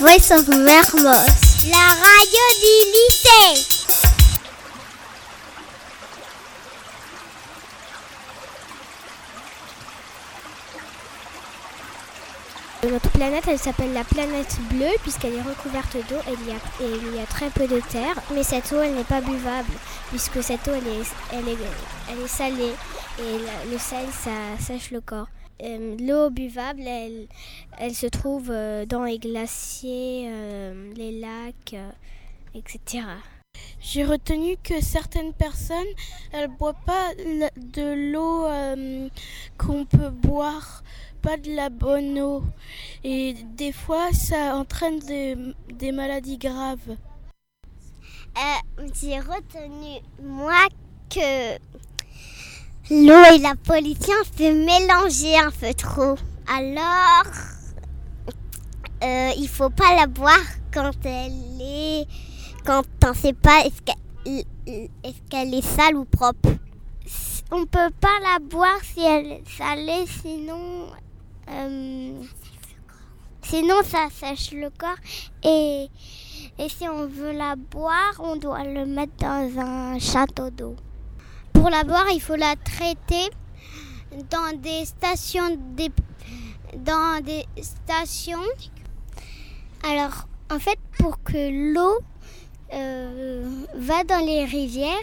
Voice of Mermos. La radio du lycée. Notre planète, elle s'appelle la planète bleue puisqu'elle est recouverte d'eau et il, y a, et il y a très peu de terre. Mais cette eau, elle n'est pas buvable puisque cette eau, elle est, elle est, elle est salée et le, le sel, ça sèche le corps. Euh, L'eau buvable, elle, elle se trouve euh, dans les glaciers, euh, les lacs, etc. J'ai retenu que certaines personnes, elles boivent pas de l'eau euh, qu'on peut boire, pas de la bonne eau. Et des fois, ça entraîne des, des maladies graves. Euh, J'ai retenu, moi, que l'eau et la pollution se mélanger un peu trop. Alors, euh, il faut pas la boire quand elle est. quand on sait pas est-ce qu'elle est, sale ou propre. On peut pas la boire si elle est salée, sinon. euh, sinon, ça sèche le corps. Et, et si on veut la boire, on doit le mettre dans un château d'eau. Pour la boire, il faut la traiter dans des stations. Alors, en fait, pour que l'eau euh, va dans les rivières,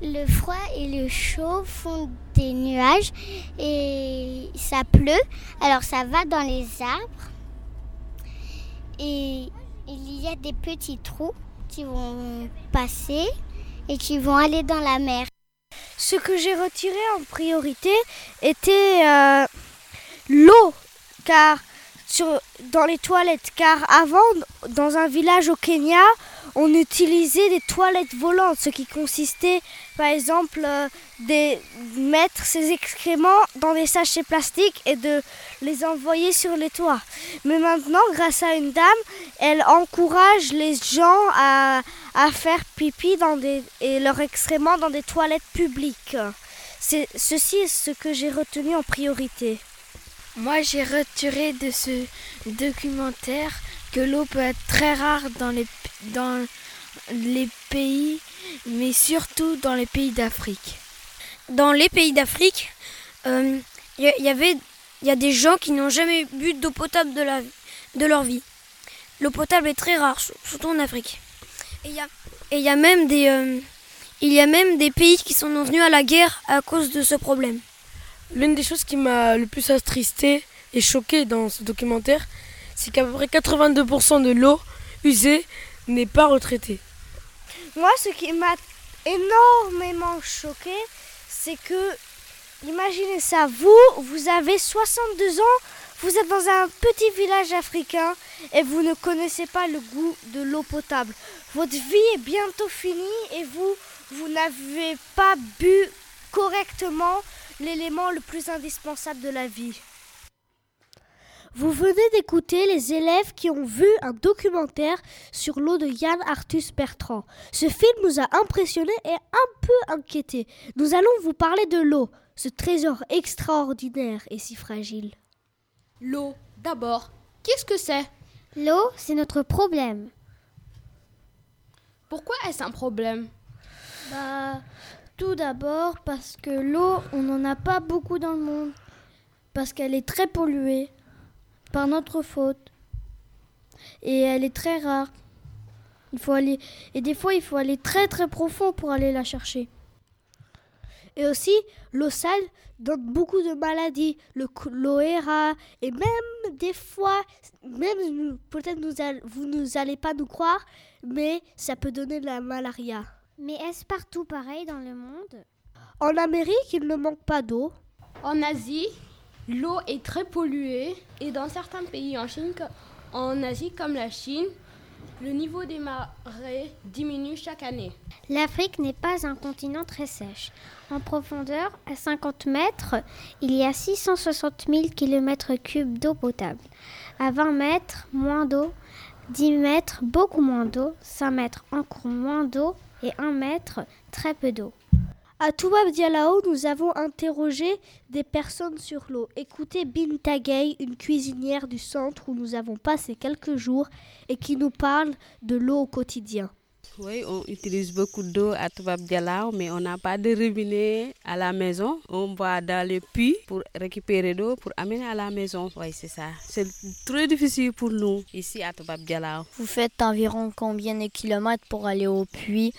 le froid et le chaud font des nuages et ça pleut. Alors, ça va dans les arbres et il y a des petits trous qui vont passer et qui vont aller dans la mer. Ce que j'ai retiré en priorité était euh, l'eau, car dans les toilettes, car avant, dans un village au Kenya, on utilisait des toilettes volantes, ce qui consistait, par exemple, euh, de mettre ses excréments dans des sachets plastiques et de les envoyer sur les toits. Mais maintenant, grâce à une dame, elle encourage les gens à, à faire pipi dans des, et leurs excréments dans des toilettes publiques. C'est, ceci est ce que j'ai retenu en priorité. Moi, j'ai retiré de ce documentaire que l'eau peut être très rare dans les, dans les pays, mais surtout dans les pays d'Afrique. Dans les pays d'Afrique, il y, y avait il y a des gens qui n'ont jamais bu d'eau potable de, la, de leur vie. L'eau potable est très rare, surtout en Afrique. Et il y a, et il y a même des euh, il y a même des pays qui sont venus à la guerre à cause de ce problème. L'une des choses qui m'a le plus attristé et choqué dans ce documentaire, c'est qu'à peu près 82% de l'eau usée n'est pas retraitée. Moi, ce qui m'a énormément choqué, c'est que, imaginez ça, vous, vous avez 62 ans, vous êtes dans un petit village africain et vous ne connaissez pas le goût de l'eau potable. Votre vie est bientôt finie et vous, vous n'avez pas bu correctement l'élément le plus indispensable de la vie. Vous venez d'écouter les élèves qui ont vu un documentaire sur l'eau de Yann Arthus Bertrand. Ce film nous a impressionnés et un peu inquiétés. Nous allons vous parler de l'eau, ce trésor extraordinaire et si fragile. L'eau, d'abord, qu'est-ce que c'est? L'eau, c'est notre problème. Pourquoi est-ce un problème? Bah, tout d'abord parce que l'eau, on n'en a pas beaucoup dans le monde. Parce qu'elle est très polluée par notre faute. Et elle est très rare. Il faut aller et des fois il faut aller très très profond pour aller la chercher. Et aussi, l'eau sale donne beaucoup de maladies, le choléra, et même des fois, même peut-être vous nous allez pas nous croire, mais ça peut donner de la malaria. Mais est-ce partout pareil dans le monde? En Amérique, il ne manque pas d'eau. En Asie, l'eau est très polluée et dans certains pays en Chine, co- en Asie comme la Chine, le niveau des marais diminue chaque année. L'Afrique n'est pas un continent très sèche. En profondeur, à 50 mètres, il y a 660 000 km3 d'eau potable. À 20 mètres, moins d'eau. 10 mètres, beaucoup moins d'eau. 5 mètres, encore moins d'eau. Et 1 mètre, très peu d'eau. À Toubab Dialao, nous avons interrogé des personnes sur l'eau. Écoutez Binta Gay, une cuisinière du centre où nous avons passé quelques jours et qui nous parle de l'eau au quotidien. Oui, on utilise beaucoup d'eau à Toubab Dialao, mais on n'a pas de robinet à la maison. On va dans le puits pour récupérer l'eau pour amener à la maison. Oui, c'est ça. C'est très difficile pour nous ici à Toubab Dialao. Vous faites environ combien de kilomètres pour aller au puits?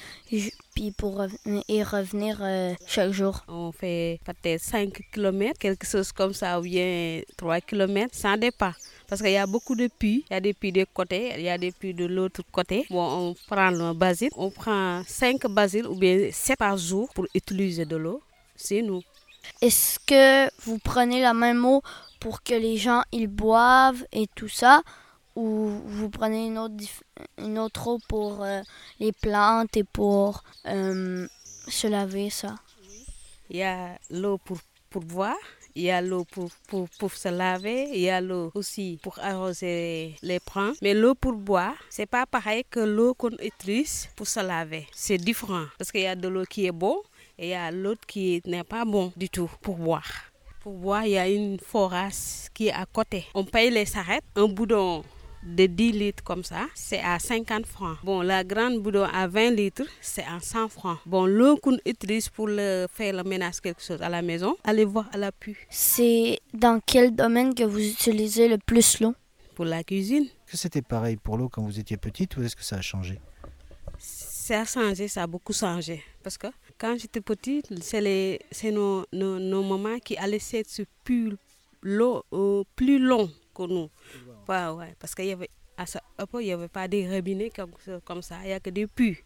Puis pour revenir, et revenir euh, chaque jour On fait peut-être 5 km, quelque chose comme ça, ou bien 3 km, ça dépend. Parce qu'il y a beaucoup de puits. Il y a des puits de côté, il y a des puits de l'autre côté. Bon, on prend le basil. On prend 5 basils ou bien 7 par jour pour utiliser de l'eau. C'est nous. Est-ce que vous prenez la même eau pour que les gens ils boivent et tout ça? Ou vous prenez une autre, une autre eau pour euh, les plantes et pour euh, se laver ça? Il y a l'eau pour, pour boire il y a l'eau pour, pour, pour, se laver, il y a l'eau aussi pour arroser les plantes. Mais l'eau pour boire, c'est pas pareil que l'eau qu'on utilise pour se laver. C'est différent parce qu'il y a de l'eau qui est bonne et il y a l'autre qui n'est pas bon du tout pour boire. Pour boire, il y a une forage qui est à côté. On paye les sarrettes, un boudon de 10 litres comme ça, c'est à 50 francs. Bon, la grande bouteille à 20 litres, c'est à 100 francs. Bon, l'eau qu'on utilise pour le, faire le ménage quelque chose à la maison, allez voir à l'appui. C'est dans quel domaine que vous utilisez le plus l'eau? Pour la cuisine. Est-ce que c'était pareil pour l'eau quand vous étiez petite ou est-ce que ça a changé? Ça a changé, ça a beaucoup changé. Parce que quand j'étais petite, c'est nos, nos, nos, mamans qui allaient chercher l'eau plus long que nous. Ouais, parce qu'il y avait, il n'y avait pas de robinets comme, comme ça, il n'y a que des puits.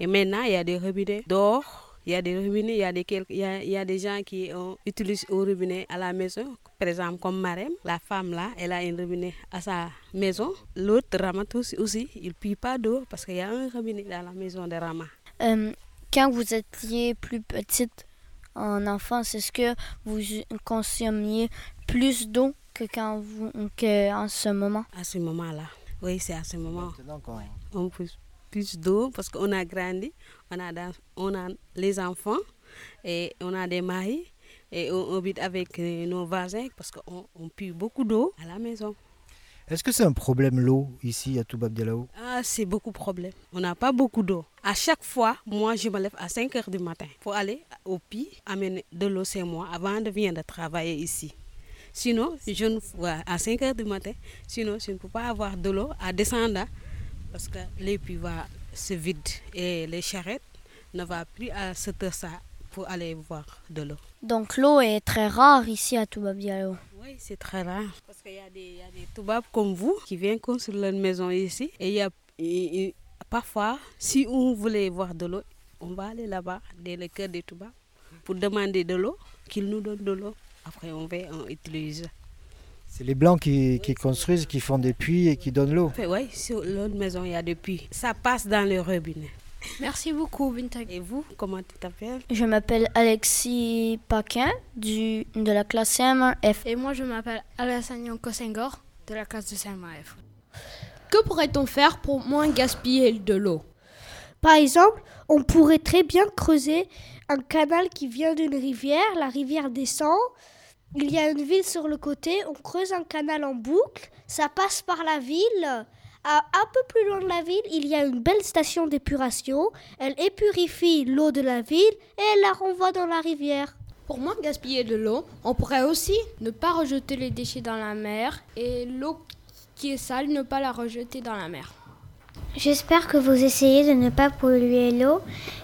Et maintenant, il y a des robinets d'or, il y a des robinets, il y a des, il y a, il y a des gens qui utilisent au robinet à la maison. Par exemple, comme Marem, la femme là, elle a un robinet à sa maison. L'autre, Rama aussi, il ne pue pas d'eau parce qu'il y a un robinet dans la maison de Rama. Euh, quand vous étiez plus petite en enfance, est-ce que vous consommiez plus d'eau que quand vous, que en ce moment? À ce moment-là, oui, c'est à ce moment. On pousse plus d'eau parce qu'on a grandi, on a, on a les enfants et on a des maris et on habite avec nos voisins parce qu'on on pue beaucoup d'eau à la maison. Est-ce que c'est un problème l'eau ici à Toubab Dialao Ah, c'est beaucoup de problèmes. On n'a pas beaucoup d'eau. À chaque fois, moi, je me lève à 5 heures du matin pour aller au puits, amener de l'eau chez moi avant de venir de travailler ici. Sinon, je ne, à 5 heures du matin, sinon je ne peux pas avoir de l'eau à descendre parce que les puits se vide et les charrettes ne vont plus à cette heure pour aller voir de l'eau. Donc l'eau est très rare ici à Toubabialo. Oui, c'est très rare parce qu'il y a des, des Toubabs comme vous qui viennent construire une maison ici et il y a et, parfois, si on voulait voir de l'eau, on va aller là-bas, dans le cœur des Toubabs, pour demander de l'eau, qu'ils nous donnent de l'eau. Après, on va on utilise. C'est les Blancs qui, qui, construisent, qui font des puits et qui donnent l'eau. Oui, sur l'autre maison, il y a des puits. Ça passe dans le robinet. Merci beaucoup, Vinta. Et vous, comment tu t'appelles? Je m'appelle Alexis Paquin du, de la classe CM1F. Et moi, je m'appelle Alassane Kosengor de la classe de CM1F. Que pourrait-on faire pour moins gaspiller de l'eau? Par exemple, on pourrait très bien creuser un canal qui vient d'une rivière, la rivière descend, il y a une ville sur le côté, on creuse un canal en boucle, ça passe par la ville. À un peu plus loin de la ville, il y a une belle station d'épuration. Elle épurifie l'eau de la ville et elle la renvoie dans la rivière. Pour moins gaspiller de l'eau, on pourrait aussi ne pas rejeter les déchets dans la mer et l'eau qui est sale, ne pas la rejeter dans la mer. J'espère que vous essayez de ne pas polluer l'eau.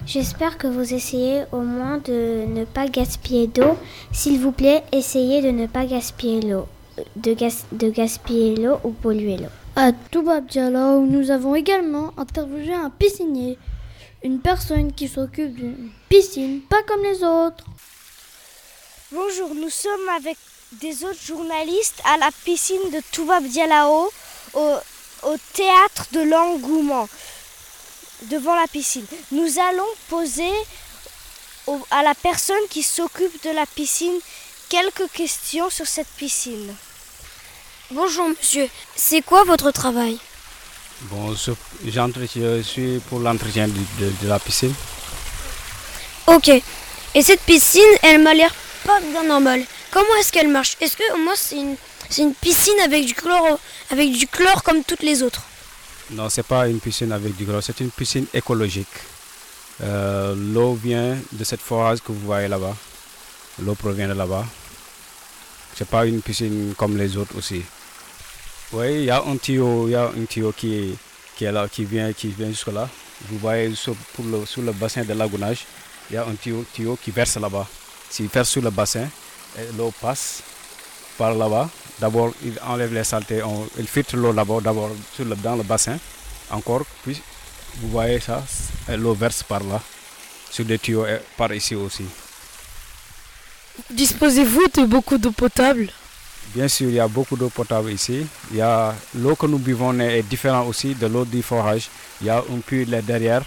J'espère que vous essayez au moins de ne pas gaspiller d'eau. S'il vous plaît, essayez de ne pas gaspiller l'eau. De, gas de gaspiller l'eau ou polluer l'eau. À Toubab Diallo, nous avons également interviewé un piscinier. Une personne qui s'occupe d'une piscine, pas comme les autres. Bonjour, nous sommes avec des autres journalistes à la piscine de Toubab Diallo au au théâtre de l'engouement devant la piscine. Nous allons poser à la personne qui s'occupe de la piscine quelques questions sur cette piscine. Bonjour monsieur, c'est quoi votre travail? Bon, je, suis pour l'entretien de, de, la piscine. Ok, Et cette piscine, elle m'a l'air pas bien normale. Comment est-ce qu'elle marche? Est-ce que moi c'est une, c'est une piscine avec du chlore, avec du chlore comme toutes les autres Non, c'est pas une piscine avec du chlore, c'est une piscine écologique. Euh, l'eau vient de cette forage que vous voyez là-bas. L'eau provient de là-bas. C'est pas une piscine comme les autres aussi. Oui, il y a un tuyau, il y a un tuyau qui, qui est là, qui vient, qui vient jusque là. Vous voyez sur, le, sur le bassin de lagounage, il y a un tuyau, tuyau qui verse là-bas. S'il verse sur le bassin, et l'eau passe par là-bas. D'abord, il enlève les saletés, on- il filtre l'eau d'abord, d'abord le, dans le bassin, encore, puis vous voyez ça, l'eau verse par là, sur des tuyaux et par ici aussi. Disposez-vous de beaucoup d'eau potable? Bien sûr, il y a beaucoup d'eau potable ici. Il y a l'eau que nous buvons est différente aussi de l'eau du forage. Il y a un puits là derrière,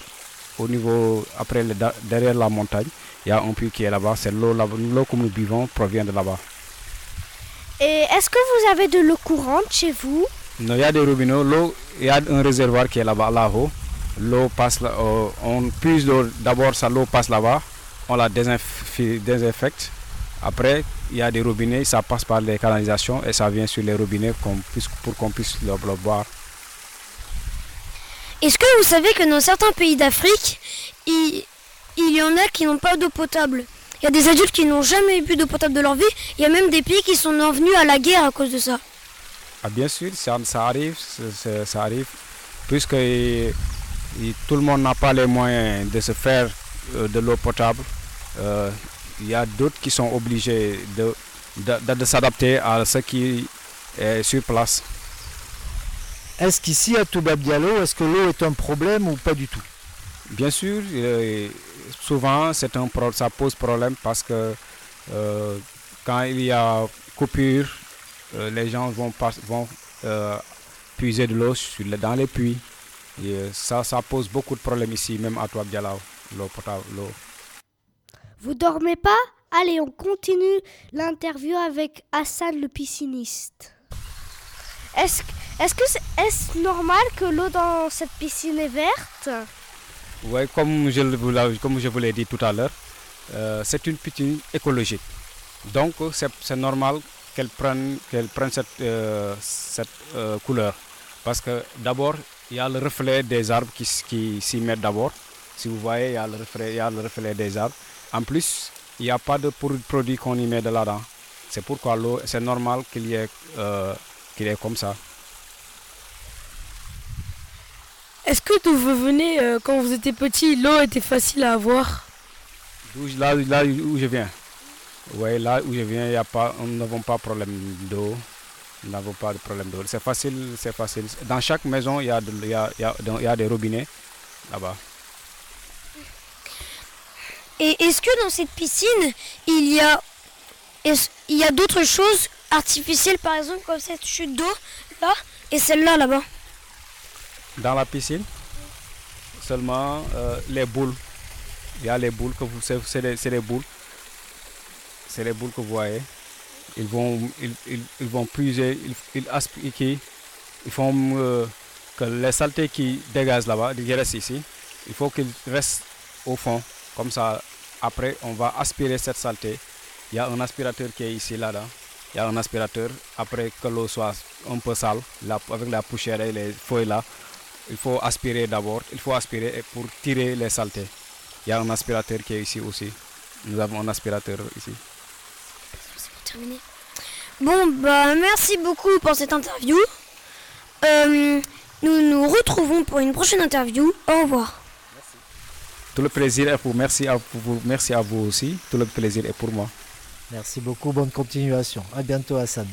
au niveau après derrière la montagne. Il y a un puits qui est là-bas. C'est l'eau l'eau que nous buvons provient de là-bas. Et est-ce que vous avez de l'eau courante chez vous? Non, il y a des robinets. L'eau, il y a un réservoir qui est là-bas, là-haut. L'eau passe, là- euh, on puise l'eau. D'abord, ça l'eau passe là-bas. On la désinf- désinfecte. Après, il y a des robinets, ça passe par les canalisations et ça vient sur les robinets pour qu'on puisse le, le boire. Est-ce que vous savez que dans certains pays d'Afrique, il, il y en a qui n'ont pas d'eau potable? Il y a des adultes qui n'ont jamais bu d'eau potable de leur vie. Il y a même des pays qui sont en venus à la guerre à cause de ça. Ah, bien sûr, ça, ça arrive, ça arrive, puisque et tout le monde n'a pas les moyens de se faire euh, de l'eau potable. Euh, Il y a d'autres qui sont obligés de, de, de- de s'adapter à ce qui est sur place. Est-ce qu'ici à Toubab Diallo, est-ce que l'eau est un problème ou pas du tout? Bien sûr, euh, souvent c'est un ça pose problème parce que euh, quand il y a coupure, euh, les gens vont, euh, puiser de l'eau dans les puits. Et ça, ça pose beaucoup de problèmes ici, même à Touab Diallo, l'eau potable. Vous dormez pas? Allez, on continue l'interview avec Hassan le pisciniste. Est-ce est-ce que c'est est-ce normal que l'eau dans cette piscine est verte? Ouais, comme je, comme je vous l'ai dit tout à l'heure, euh, c'est une piscine écologique. Donc c'est normal qu'elle prenne, prenne cette, euh, cette euh, couleur. Parce que d'abord, il y a le reflet des arbres qui, qui s'y mettent d'abord. Si vous voyez, il y, a le reflet, il y a le reflet des arbres. En plus, il n'y a pas de pro- produit qu'on y met de là-dedans. C'est pourquoi l'eau, c'est normal qu'il y ait comme ça. Est-ce que d'où vous venez, euh, quand vous étiez petit, l'eau était facile à avoir? D'où Là, là où je viens. Oui, là où je viens, y a pas, nous n'avons pas de problème d'eau. Nous n'avons pas de problème d'eau. C'est facile, c'est facile. Dans chaque maison, il y, a de- y, a, y a- il y a des robinets là-bas. Et est-ce que dans cette piscine, il y a, est-ce- il y a d'autres choses artificielles, par exemple comme cette chute d'eau là et celle-là là-bas? Dans la piscine, seulement euh, les boules. Il y a les boules que vous c'est des boules. C'est les boules que vous voyez. Ils vont, ils, ils- vont puiser, ils, ils aspirent, font euh, que les saletés qui dégagent là-bas, qui restent ici, il faut qu'ils restent au fond. Comme ça, après, on va aspirer cette saleté. Il y a un aspirateur qui est ici, là, là. Il y a un aspirateur. Après que l'eau soit un peu sale, avec la poussière et les feuilles là, il faut aspirer d'abord. Il faut aspirer pour tirer les saletés. Il y a un aspirateur qui est ici aussi. Nous avons un aspirateur ici. Terminé. Bon, bah merci beaucoup pour cette interview. Euh, nous nous retrouvons pour une prochaine interview. Au revoir. Tout le plaisir est pour merci à vous, merci à vous aussi. Tout le plaisir est pour moi. Merci beaucoup, bonne continuation. À bientôt Hassan.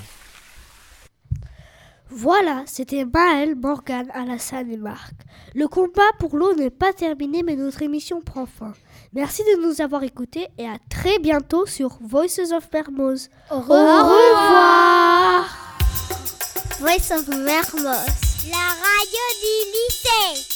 Voilà, c'était Maël, Morgan, Alassane et Marc. Le combat pour l'eau n'est pas terminé, mais notre émission prend fin. Merci de nous avoir écoutés et à très bientôt sur Voices of Mermoz. Au revoir. Voice of Mermoz. La radio du lycée.